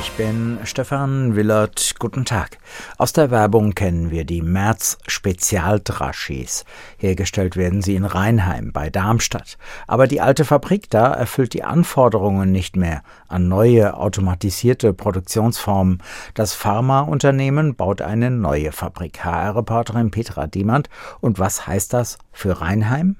Ich bin Stefan Willert. Guten Tag. Aus der Werbung kennen wir die Merz Spezialdraschis. Hergestellt werden sie in Rheinheim bei Darmstadt. Aber die alte Fabrik da erfüllt die Anforderungen nicht mehr an neue automatisierte Produktionsformen. Das Pharmaunternehmen baut eine neue Fabrik. HR-Reporterin Petra Diemand. Und was heißt das für Rheinheim?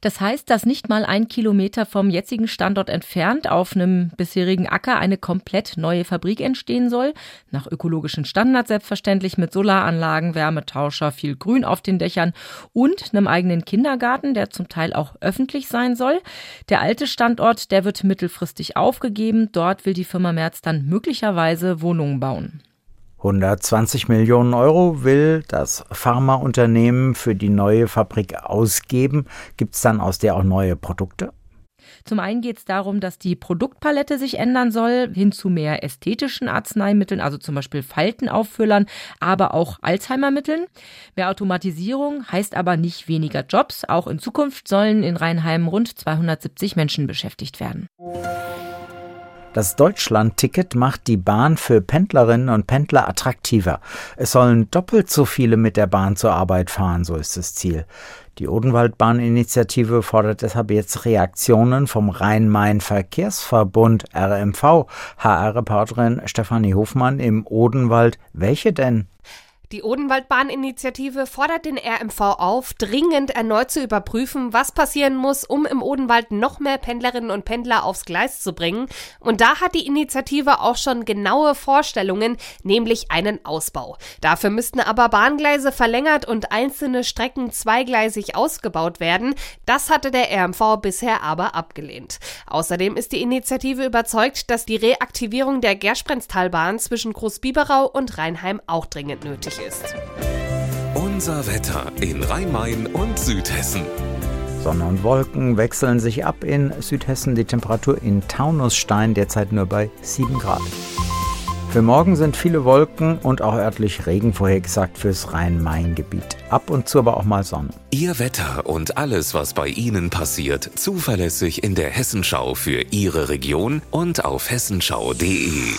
Das heißt, dass nicht mal ein Kilometer vom jetzigen Standort entfernt auf einem bisherigen Acker eine komplett neue Fabrik entstehen soll. Nach ökologischen Standards selbstverständlich mit Solaranlagen, Wärmetauscher, viel Grün auf den Dächern und einem eigenen Kindergarten, der zum Teil auch öffentlich sein soll. Der alte Standort, der wird mittelfristig aufgegeben. Dort will die Firma Merz dann möglicherweise Wohnungen bauen. 120 Millionen Euro will das Pharmaunternehmen für die neue Fabrik ausgeben. Gibt es dann aus der auch neue Produkte? Zum einen geht es darum, dass die Produktpalette sich ändern soll, hin zu mehr ästhetischen Arzneimitteln, also zum Beispiel Faltenauffüllern, aber auch Alzheimermitteln. Mehr Automatisierung heißt aber nicht weniger Jobs. Auch in Zukunft sollen in Rheinheim rund 270 Menschen beschäftigt werden. Das Deutschland-Ticket macht die Bahn für Pendlerinnen und Pendler attraktiver. Es sollen doppelt so viele mit der Bahn zur Arbeit fahren, so ist das Ziel. Die Odenwaldbahninitiative fordert deshalb jetzt Reaktionen vom Rhein-Main-Verkehrsverbund RMV. HR-Reporterin Stefanie Hofmann im Odenwald. Welche denn? Die Odenwaldbahninitiative fordert den RMV auf, dringend erneut zu überprüfen, was passieren muss, um im Odenwald noch mehr Pendlerinnen und Pendler aufs Gleis zu bringen. Und da hat die Initiative auch schon genaue Vorstellungen, nämlich einen Ausbau. Dafür müssten aber Bahngleise verlängert und einzelne Strecken zweigleisig ausgebaut werden. Das hatte der RMV bisher aber abgelehnt. Außerdem ist die Initiative überzeugt, dass die Reaktivierung der Gersprenztalbahn zwischen Großbiberau und Rheinheim auch dringend nötig ist. Unser Wetter in Rhein-Main und Südhessen. Sonne und Wolken wechseln sich ab in Südhessen. Die Temperatur in Taunusstein derzeit nur bei 7 Grad. Für morgen sind viele Wolken und auch örtlich Regen vorhergesagt fürs Rhein-Main-Gebiet. Ab und zu aber auch mal Sonne. Ihr Wetter und alles, was bei Ihnen passiert, zuverlässig in der Hessenschau für Ihre Region und auf hessenschau.de.